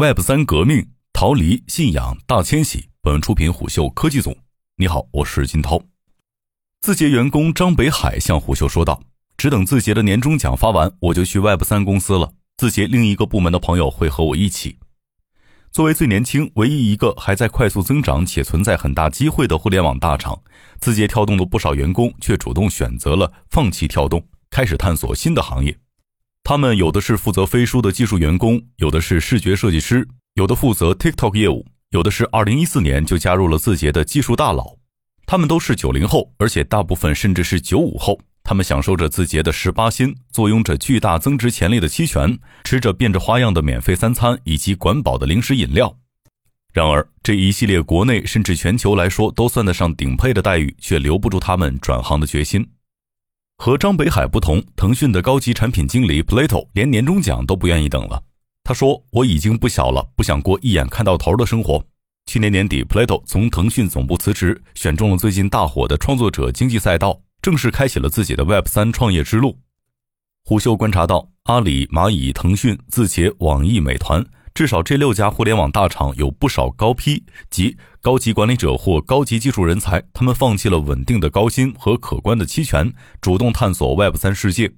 Web 三革命，逃离信仰大迁徙。本文出品虎嗅科技组。你好，我是金涛。字节员工张北海向虎嗅说道：“只等字节的年终奖发完，我就去 Web 三公司了。字节另一个部门的朋友会和我一起。”作为最年轻、唯一一个还在快速增长且存在很大机会的互联网大厂，字节跳动的不少员工却主动选择了放弃跳动，开始探索新的行业。他们有的是负责飞书的技术员工，有的是视觉设计师，有的负责 TikTok 业务，有的是2014年就加入了字节的技术大佬。他们都是九零后，而且大部分甚至是九五后。他们享受着字节的十八薪，坐拥着巨大增值潜力的期权，吃着变着花样的免费三餐以及管饱的零食饮料。然而，这一系列国内甚至全球来说都算得上顶配的待遇，却留不住他们转行的决心。和张北海不同，腾讯的高级产品经理 Plato 连年终奖都不愿意等了。他说：“我已经不小了，不想过一眼看到头的生活。”去年年底，Plato 从腾讯总部辞职，选中了最近大火的创作者经济赛道，正式开启了自己的 Web 三创业之路。虎嗅观察到，阿里、蚂蚁、腾讯、字节、网易、美团。至少这六家互联网大厂有不少高批及高级管理者或高级技术人才，他们放弃了稳定的高薪和可观的期权，主动探索 Web 三世界。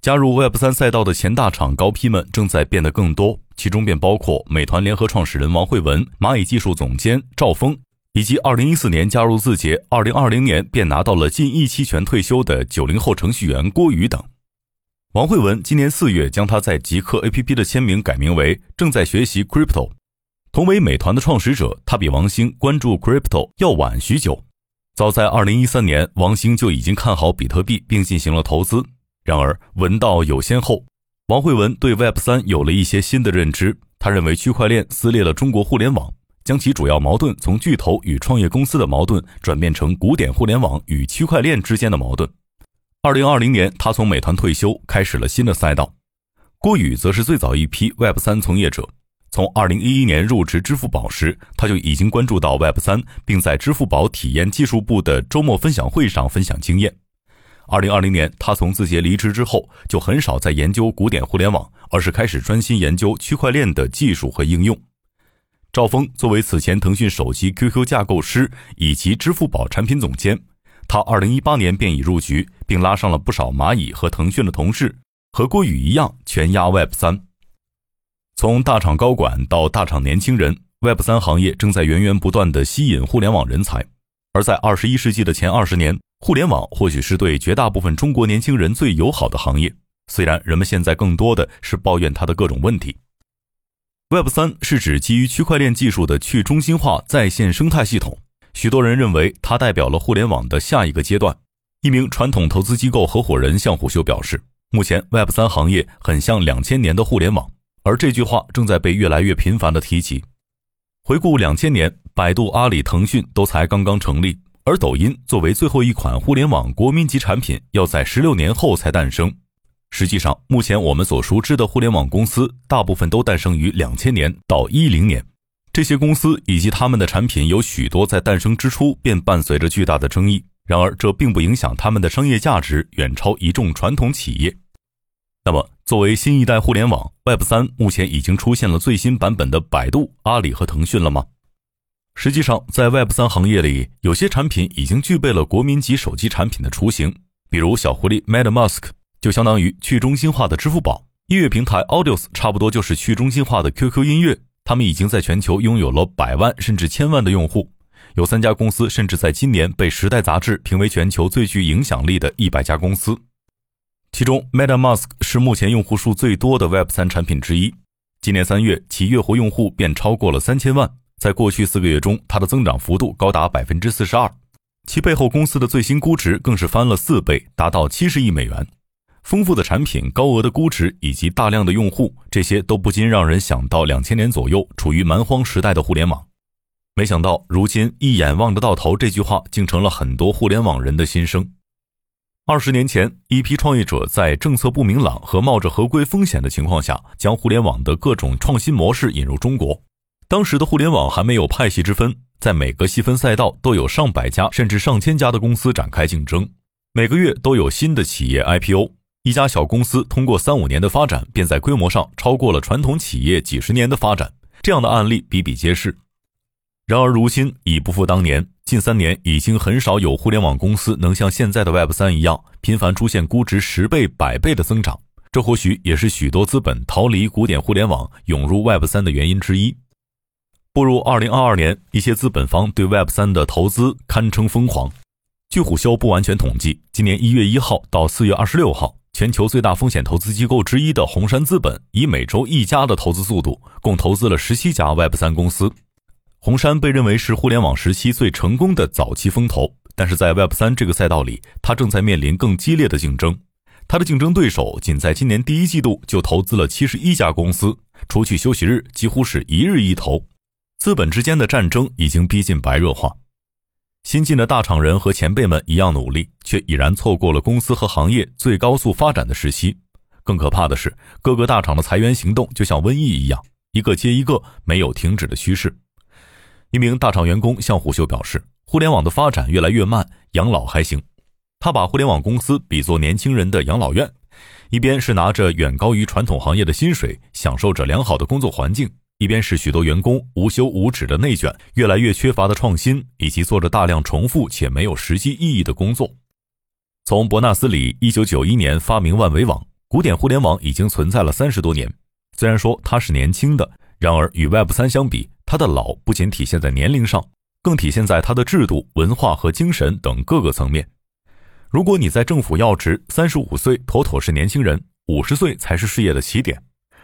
加入 Web 三赛道的前大厂高批们正在变得更多，其中便包括美团联合创始人王慧文、蚂蚁技术总监赵峰，以及2014年加入字节、2020年便拿到了近亿期权退休的九零后程序员郭宇等。王慧文今年四月将他在极客 APP 的签名改名为“正在学习 Crypto”。同为美团的创始者，他比王兴关注 Crypto 要晚许久。早在2013年，王兴就已经看好比特币并进行了投资。然而，文道有先后，王慧文对 Web 三有了一些新的认知。他认为区块链撕裂了中国互联网，将其主要矛盾从巨头与创业公司的矛盾转变成古典互联网与区块链之间的矛盾。二零二零年，他从美团退休，开始了新的赛道。郭宇则是最早一批 Web 三从业者。从二零一一年入职支付宝时，他就已经关注到 Web 三，并在支付宝体验技术部的周末分享会上分享经验。二零二零年，他从字节离职之后，就很少在研究古典互联网，而是开始专心研究区块链的技术和应用。赵峰作为此前腾讯手机 QQ 架构师以及支付宝产品总监。他二零一八年便已入局，并拉上了不少蚂蚁和腾讯的同事，和郭宇一样全压 Web 三。从大厂高管到大厂年轻人，Web 三行业正在源源不断地吸引互联网人才。而在二十一世纪的前二十年，互联网或许是对绝大部分中国年轻人最友好的行业。虽然人们现在更多的是抱怨它的各种问题。Web 三是指基于区块链技术的去中心化在线生态系统。许多人认为它代表了互联网的下一个阶段。一名传统投资机构合伙人向虎嗅表示，目前 Web 三行业很像两千年的互联网，而这句话正在被越来越频繁的提及。回顾两千年，百度、阿里、腾讯都才刚刚成立，而抖音作为最后一款互联网国民级产品，要在十六年后才诞生。实际上，目前我们所熟知的互联网公司，大部分都诞生于两千年到一零年。这些公司以及他们的产品有许多在诞生之初便伴随着巨大的争议，然而这并不影响他们的商业价值远超一众传统企业。那么，作为新一代互联网 Web 三，目前已经出现了最新版本的百度、阿里和腾讯了吗？实际上，在 Web 三行业里，有些产品已经具备了国民级手机产品的雏形，比如小狐狸 MetaMask 就相当于去中心化的支付宝，音乐平台 Audios 差不多就是去中心化的 QQ 音乐。他们已经在全球拥有了百万甚至千万的用户，有三家公司甚至在今年被《时代》杂志评为全球最具影响力的一百家公司。其中，MetaMask 是目前用户数最多的 Web 三产品之一。今年三月，其月活用户便超过了三千万，在过去四个月中，它的增长幅度高达百分之四十二。其背后公司的最新估值更是翻了四倍，达到七十亿美元。丰富的产品、高额的估值以及大量的用户，这些都不禁让人想到两千年左右处于蛮荒时代的互联网。没想到，如今一眼望得到头这句话，竟成了很多互联网人的心声。二十年前，一批创业者在政策不明朗和冒着合规风险的情况下，将互联网的各种创新模式引入中国。当时的互联网还没有派系之分，在每个细分赛道都有上百家甚至上千家的公司展开竞争，每个月都有新的企业 IPO。一家小公司通过三五年的发展，便在规模上超过了传统企业几十年的发展，这样的案例比比皆是。然而如今已不复当年，近三年已经很少有互联网公司能像现在的 Web 三一样频繁出现估值十倍、百倍的增长。这或许也是许多资本逃离古典互联网涌入 Web 三的原因之一。步入二零二二年，一些资本方对 Web 三的投资堪称疯狂。据虎嗅不完全统计，今年一月一号到四月二十六号，全球最大风险投资机构之一的红杉资本以每周一家的投资速度，共投资了十七家 Web 三公司。红杉被认为是互联网时期最成功的早期风投，但是在 Web 三这个赛道里，它正在面临更激烈的竞争。它的竞争对手仅在今年第一季度就投资了七十一家公司，除去休息日，几乎是一日一投。资本之间的战争已经逼近白热化。新进的大厂人和前辈们一样努力，却已然错过了公司和行业最高速发展的时期。更可怕的是，各个大厂的裁员行动就像瘟疫一样，一个接一个，没有停止的趋势。一名大厂员工向虎嗅表示：“互联网的发展越来越慢，养老还行。”他把互联网公司比作年轻人的养老院，一边是拿着远高于传统行业的薪水，享受着良好的工作环境；一边是许多员工无休无止的内卷，越来越缺乏的创新，以及做着大量重复且没有实际意义的工作。从伯纳斯·李一九九一年发明万维网，古典互联网已经存在了三十多年。虽然说它是年轻的，然而与 Web 三相比，它的老不仅体现在年龄上，更体现在它的制度、文化和精神等各个层面。如果你在政府要职，三十五岁妥妥是年轻人，五十岁才是事业的起点；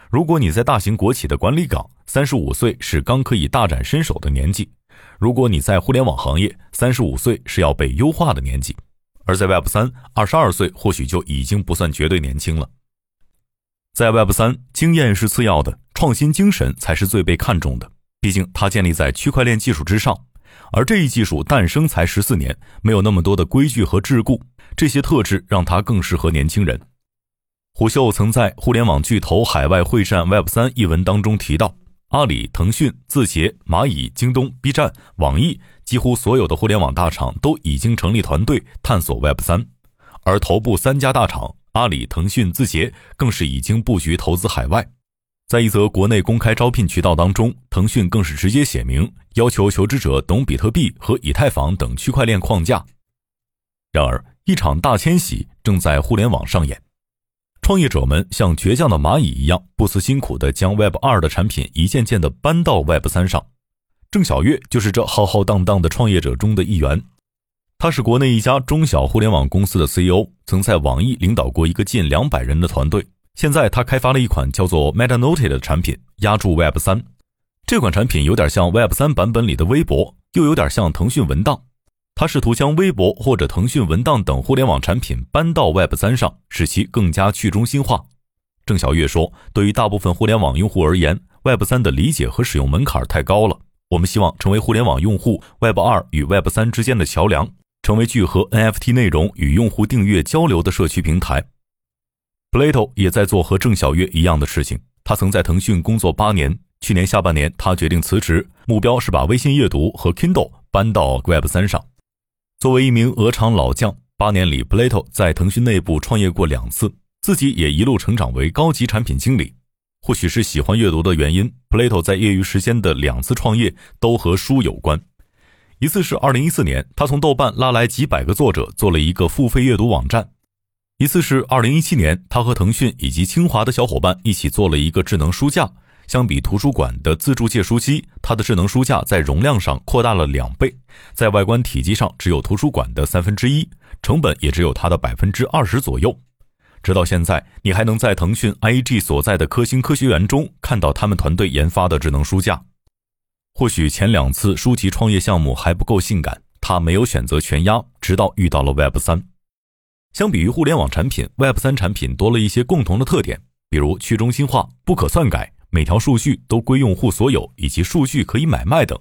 如果你在大型国企的管理岗，三十五岁是刚可以大展身手的年纪；如果你在互联网行业，三十五岁是要被优化的年纪；而在 Web 三，二十二岁或许就已经不算绝对年轻了。在 Web 三，经验是次要的，创新精神才是最被看重的。毕竟它建立在区块链技术之上，而这一技术诞生才十四年，没有那么多的规矩和桎梏，这些特质让它更适合年轻人。虎嗅曾在《互联网巨头海外会战 Web 三》一文当中提到，阿里、腾讯、字节、蚂蚁、京东、B 站、网易，几乎所有的互联网大厂都已经成立团队探索 Web 三，而头部三家大厂阿里、腾讯、字节更是已经布局投资海外。在一则国内公开招聘渠道当中，腾讯更是直接写明要求求职者懂比特币和以太坊等区块链框架。然而，一场大迁徙正在互联网上演，创业者们像倔强的蚂蚁一样，不辞辛苦地将 Web 二的产品一件件地搬到 Web 三上。郑晓月就是这浩浩荡荡的创业者中的一员。他是国内一家中小互联网公司的 CEO，曾在网易领导过一个近两百人的团队。现在他开发了一款叫做 MetaNote 的产品，压住 Web 三。这款产品有点像 Web 三版本里的微博，又有点像腾讯文档。他试图将微博或者腾讯文档等互联网产品搬到 Web 三上，使其更加去中心化。郑晓月说：“对于大部分互联网用户而言，Web 三的理解和使用门槛太高了。我们希望成为互联网用户 Web 二与 Web 三之间的桥梁，成为聚合 NFT 内容与用户订阅交流的社区平台。” Plato 也在做和郑晓月一样的事情。他曾在腾讯工作八年，去年下半年他决定辞职，目标是把微信阅读和 Kindle 搬到 Web 三上。作为一名鹅厂老将，八年里 Plato 在腾讯内部创业过两次，自己也一路成长为高级产品经理。或许是喜欢阅读的原因，Plato 在业余时间的两次创业都和书有关。一次是2014年，他从豆瓣拉来几百个作者，做了一个付费阅读网站。一次是二零一七年，他和腾讯以及清华的小伙伴一起做了一个智能书架。相比图书馆的自助借书机，它的智能书架在容量上扩大了两倍，在外观体积上只有图书馆的三分之一，成本也只有它的百分之二十左右。直到现在，你还能在腾讯 IAG 所在的科兴科学园中看到他们团队研发的智能书架。或许前两次书籍创业项目还不够性感，他没有选择全压，直到遇到了 Web 三。相比于互联网产品，Web 三产品多了一些共同的特点，比如去中心化、不可篡改、每条数据都归用户所有，以及数据可以买卖等。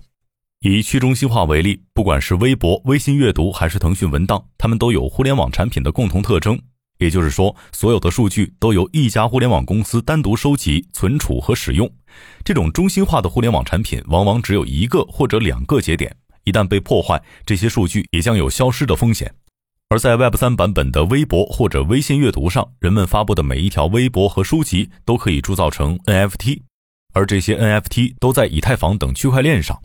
以去中心化为例，不管是微博、微信阅读还是腾讯文档，它们都有互联网产品的共同特征，也就是说，所有的数据都由一家互联网公司单独收集、存储和使用。这种中心化的互联网产品往往只有一个或者两个节点，一旦被破坏，这些数据也将有消失的风险。而在 Web 三版本的微博或者微信阅读上，人们发布的每一条微博和书籍都可以铸造成 NFT，而这些 NFT 都在以太坊等区块链上。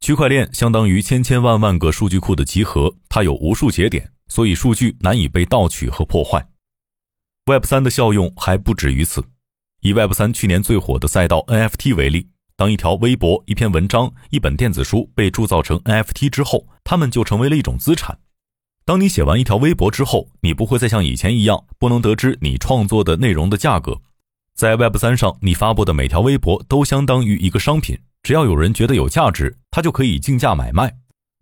区块链相当于千千万万个数据库的集合，它有无数节点，所以数据难以被盗取和破坏。Web 三的效用还不止于此。以 Web 三去年最火的赛道 NFT 为例，当一条微博、一篇文章、一本电子书被铸造成 NFT 之后，它们就成为了一种资产。当你写完一条微博之后，你不会再像以前一样不能得知你创作的内容的价格。在 Web 三上，你发布的每条微博都相当于一个商品。只要有人觉得有价值，他就可以竞价买卖，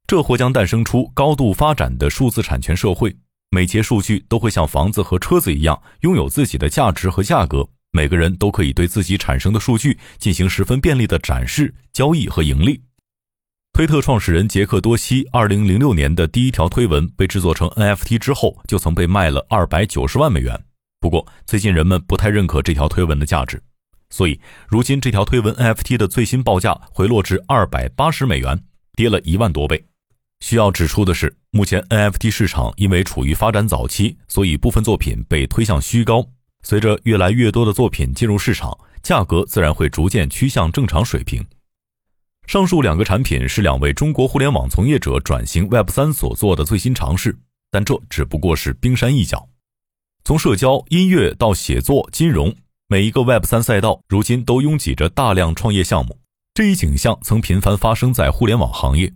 这或将诞生出高度发展的数字产权社会。每节数据都会像房子和车子一样，拥有自己的价值和价格。每个人都可以对自己产生的数据进行十分便利的展示、交易和盈利。推特创始人杰克多西2006年的第一条推文被制作成 NFT 之后，就曾被卖了290万美元。不过，最近人们不太认可这条推文的价值。所以，如今这条推文 NFT 的最新报价回落至二百八十美元，跌了一万多倍。需要指出的是，目前 NFT 市场因为处于发展早期，所以部分作品被推向虚高。随着越来越多的作品进入市场，价格自然会逐渐趋向正常水平。上述两个产品是两位中国互联网从业者转型 Web 三所做的最新尝试，但这只不过是冰山一角。从社交、音乐到写作、金融。每一个 Web 三赛道如今都拥挤着大量创业项目，这一景象曾频繁发生在互联网行业。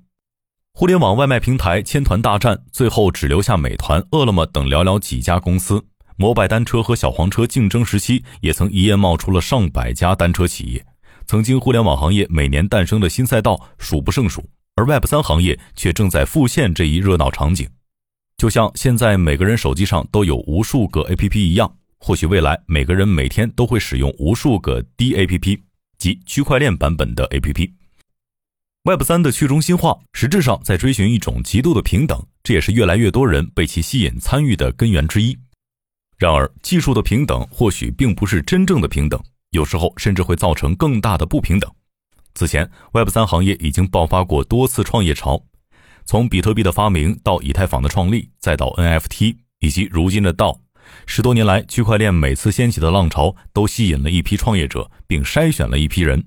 互联网外卖平台千团大战，最后只留下美团、饿了么等寥寥几家公司。摩拜单车和小黄车竞争时期，也曾一夜冒出了上百家单车企业。曾经互联网行业每年诞生的新赛道数不胜数，而 Web 三行业却正在复现这一热闹场景。就像现在每个人手机上都有无数个 APP 一样。或许未来每个人每天都会使用无数个 DAPP 及区块链版本的 APP。Web 三的去中心化实质上在追寻一种极度的平等，这也是越来越多人被其吸引参与的根源之一。然而，技术的平等或许并不是真正的平等，有时候甚至会造成更大的不平等。此前，Web 三行业已经爆发过多次创业潮，从比特币的发明到以太坊的创立，再到 NFT 以及如今的道。十多年来，区块链每次掀起的浪潮都吸引了一批创业者，并筛选了一批人。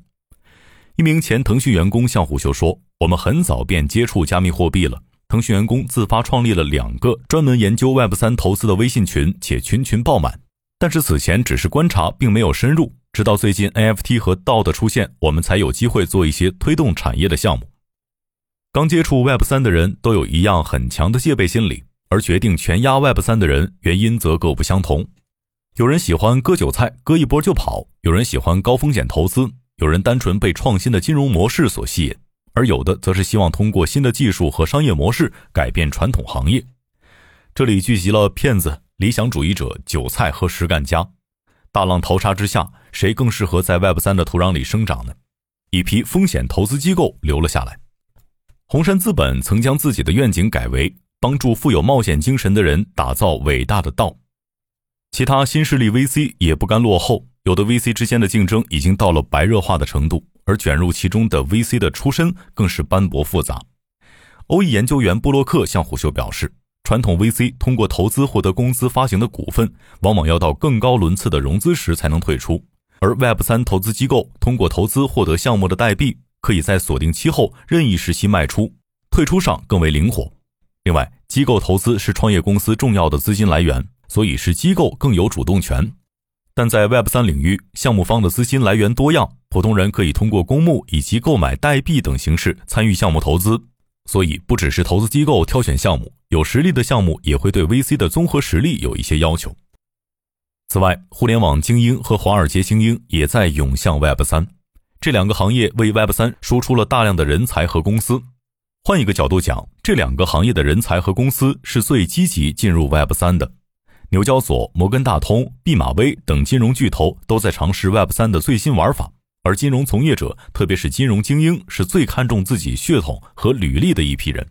一名前腾讯员工向虎嗅说：“我们很早便接触加密货币了。腾讯员工自发创立了两个专门研究 Web 三投资的微信群，且群群爆满。但是此前只是观察，并没有深入。直到最近 NFT 和道的出现，我们才有机会做一些推动产业的项目。刚接触 Web 三的人都有一样很强的戒备心理。”而决定全压 Web 三的人，原因则各不相同。有人喜欢割韭菜，割一波就跑；有人喜欢高风险投资；有人单纯被创新的金融模式所吸引；而有的则是希望通过新的技术和商业模式改变传统行业。这里聚集了骗子、理想主义者、韭菜和实干家。大浪淘沙之下，谁更适合在 Web 三的土壤里生长呢？一批风险投资机构留了下来。红杉资本曾将自己的愿景改为。帮助富有冒险精神的人打造伟大的道。其他新势力 VC 也不甘落后，有的 VC 之间的竞争已经到了白热化的程度，而卷入其中的 VC 的出身更是斑驳复杂。欧裔研究员布洛克向虎嗅表示，传统 VC 通过投资获得公司发行的股份，往往要到更高轮次的融资时才能退出，而 Web 三投资机构通过投资获得项目的代币，可以在锁定期后任意时期卖出，退出上更为灵活。另外，机构投资是创业公司重要的资金来源，所以是机构更有主动权。但在 Web 三领域，项目方的资金来源多样，普通人可以通过公募以及购买代币等形式参与项目投资。所以，不只是投资机构挑选项目，有实力的项目也会对 VC 的综合实力有一些要求。此外，互联网精英和华尔街精英也在涌向 Web 三，这两个行业为 Web 三输出了大量的人才和公司。换一个角度讲，这两个行业的人才和公司是最积极进入 Web 三的。纽交所、摩根大通、毕马威等金融巨头都在尝试 Web 三的最新玩法，而金融从业者，特别是金融精英，是最看重自己血统和履历的一批人。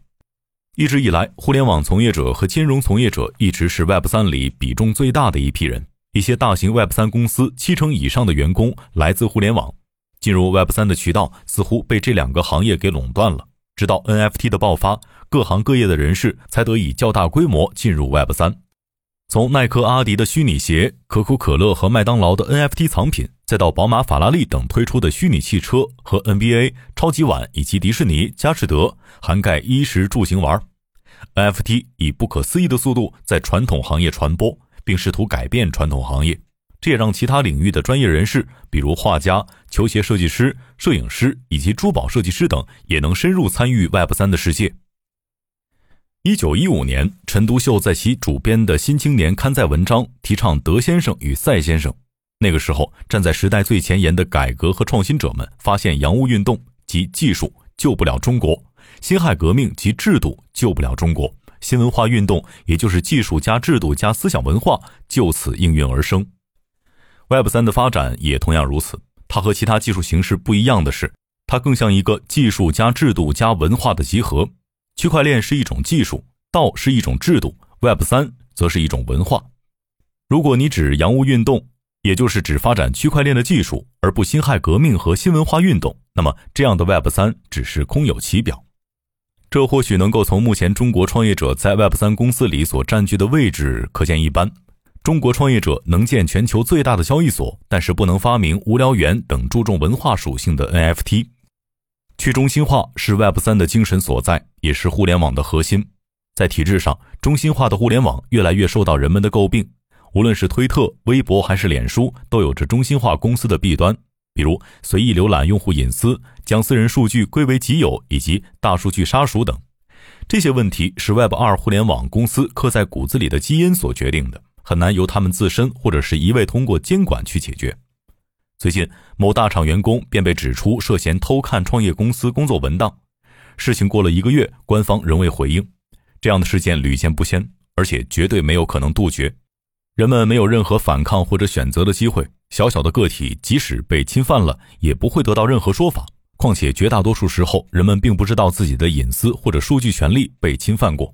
一直以来，互联网从业者和金融从业者一直是 Web 三里比重最大的一批人。一些大型 Web 三公司七成以上的员工来自互联网，进入 Web 三的渠道似乎被这两个行业给垄断了。直到 NFT 的爆发，各行各业的人士才得以较大规模进入 Web 三。从耐克、阿迪的虚拟鞋，可口可乐和麦当劳的 NFT 藏品，再到宝马、法拉利等推出的虚拟汽车和 NBA、超级碗以及迪士尼、佳士得，涵盖衣食住行玩，NFT 以不可思议的速度在传统行业传播，并试图改变传统行业。这也让其他领域的专业人士，比如画家、球鞋设计师、摄影师以及珠宝设计师等，也能深入参与 Web 三的世界。一九一五年，陈独秀在其主编的《新青年》刊载文章，提倡德先生与赛先生。那个时候，站在时代最前沿的改革和创新者们发现，洋务运动及技术救不了中国，辛亥革命及制度救不了中国，新文化运动也就是技术加制度加思想文化就此应运而生。Web 三的发展也同样如此。它和其他技术形式不一样的是，它更像一个技术加制度加文化的集合。区块链是一种技术，道是一种制度，Web 三则是一种文化。如果你指洋务运动，也就是指发展区块链的技术，而不辛亥革命和新文化运动，那么这样的 Web 三只是空有其表。这或许能够从目前中国创业者在 Web 三公司里所占据的位置可见一斑。中国创业者能建全球最大的交易所，但是不能发明无聊猿等注重文化属性的 NFT。去中心化是 Web 三的精神所在，也是互联网的核心。在体制上，中心化的互联网越来越受到人们的诟病。无论是推特、微博还是脸书，都有着中心化公司的弊端，比如随意浏览用户隐私、将私人数据归为己有以及大数据杀熟等。这些问题是 Web 二互联网公司刻在骨子里的基因所决定的。很难由他们自身或者是一味通过监管去解决。最近，某大厂员工便被指出涉嫌偷看创业公司工作文档。事情过了一个月，官方仍未回应。这样的事件屡见不鲜，而且绝对没有可能杜绝。人们没有任何反抗或者选择的机会。小小的个体即使被侵犯了，也不会得到任何说法。况且绝大多数时候，人们并不知道自己的隐私或者数据权利被侵犯过。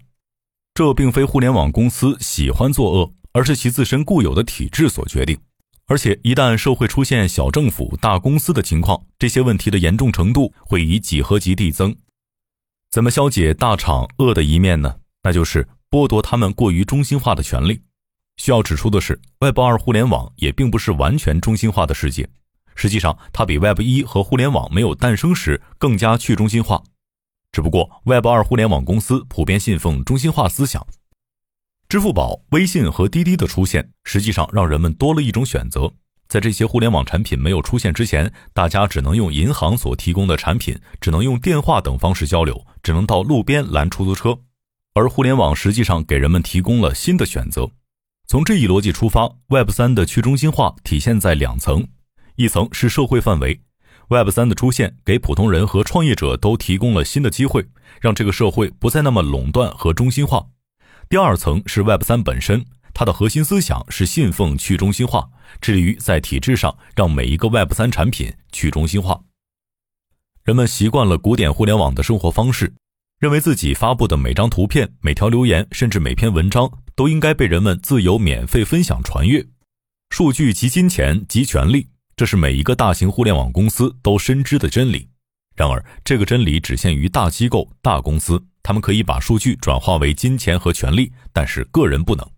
这并非互联网公司喜欢作恶。而是其自身固有的体制所决定，而且一旦社会出现小政府、大公司的情况，这些问题的严重程度会以几何级递增。怎么消解大厂恶的一面呢？那就是剥夺他们过于中心化的权利。需要指出的是，Web 二互联网也并不是完全中心化的世界，实际上它比 Web 一和互联网没有诞生时更加去中心化。只不过 Web 二互联网公司普遍信奉中心化思想。支付宝、微信和滴滴的出现，实际上让人们多了一种选择。在这些互联网产品没有出现之前，大家只能用银行所提供的产品，只能用电话等方式交流，只能到路边拦出租车。而互联网实际上给人们提供了新的选择。从这一逻辑出发，Web 三的去中心化体现在两层：一层是社会范围，Web 三的出现给普通人和创业者都提供了新的机会，让这个社会不再那么垄断和中心化。第二层是 Web 三本身，它的核心思想是信奉去中心化，致力于在体制上让每一个 Web 三产品去中心化。人们习惯了古典互联网的生活方式，认为自己发布的每张图片、每条留言，甚至每篇文章都应该被人们自由免费分享传阅。数据及金钱及权力，这是每一个大型互联网公司都深知的真理。然而，这个真理只限于大机构、大公司。他们可以把数据转化为金钱和权利，但是个人不能。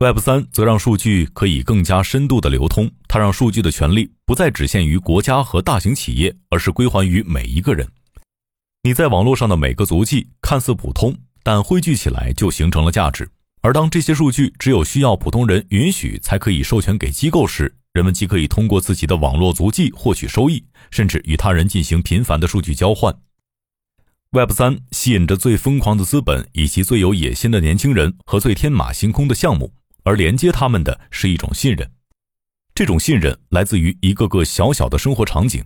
Web 三则让数据可以更加深度的流通，它让数据的权利不再只限于国家和大型企业，而是归还于每一个人。你在网络上的每个足迹看似普通，但汇聚起来就形成了价值。而当这些数据只有需要普通人允许才可以授权给机构时，人们既可以通过自己的网络足迹获取收益，甚至与他人进行频繁的数据交换。Web 三吸引着最疯狂的资本，以及最有野心的年轻人和最天马行空的项目，而连接他们的是一种信任。这种信任来自于一个个小小的生活场景。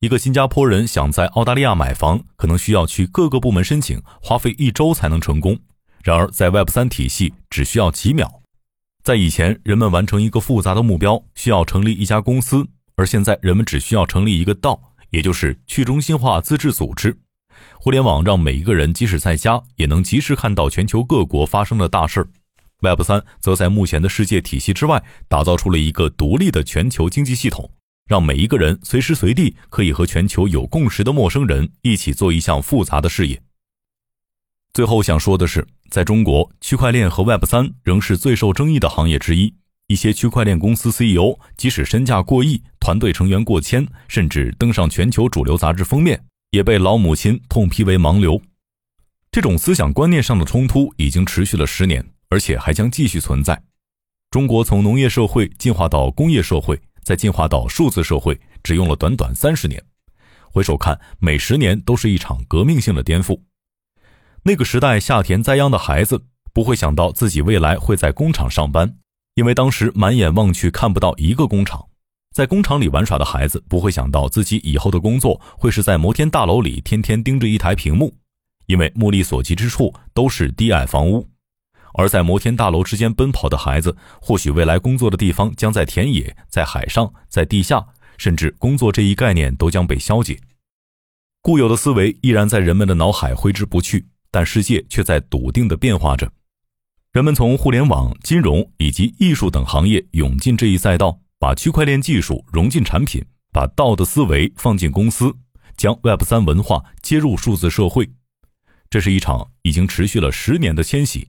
一个新加坡人想在澳大利亚买房，可能需要去各个部门申请，花费一周才能成功。然而，在 Web 三体系只需要几秒。在以前，人们完成一个复杂的目标需要成立一家公司，而现在人们只需要成立一个道，也就是去中心化自治组织。互联网让每一个人即使在家也能及时看到全球各国发生的大事儿。Web 三则在目前的世界体系之外打造出了一个独立的全球经济系统，让每一个人随时随地可以和全球有共识的陌生人一起做一项复杂的事业。最后想说的是，在中国，区块链和 Web 三仍是最受争议的行业之一。一些区块链公司 CEO 即使身价过亿，团队成员过千，甚至登上全球主流杂志封面，也被老母亲痛批为盲流。这种思想观念上的冲突已经持续了十年，而且还将继续存在。中国从农业社会进化到工业社会，在进化到数字社会，只用了短短三十年。回首看，每十年都是一场革命性的颠覆。那个时代下田栽秧的孩子不会想到自己未来会在工厂上班，因为当时满眼望去看不到一个工厂。在工厂里玩耍的孩子不会想到自己以后的工作会是在摩天大楼里天天盯着一台屏幕，因为目力所及之处都是低矮房屋。而在摩天大楼之间奔跑的孩子，或许未来工作的地方将在田野、在海上、在地下。甚至工作这一概念都将被消解，固有的思维依然在人们的脑海挥之不去，但世界却在笃定地变化着。人们从互联网、金融以及艺术等行业涌进这一赛道，把区块链技术融进产品，把道的思维放进公司，将 Web 三文化接入数字社会。这是一场已经持续了十年的迁徙，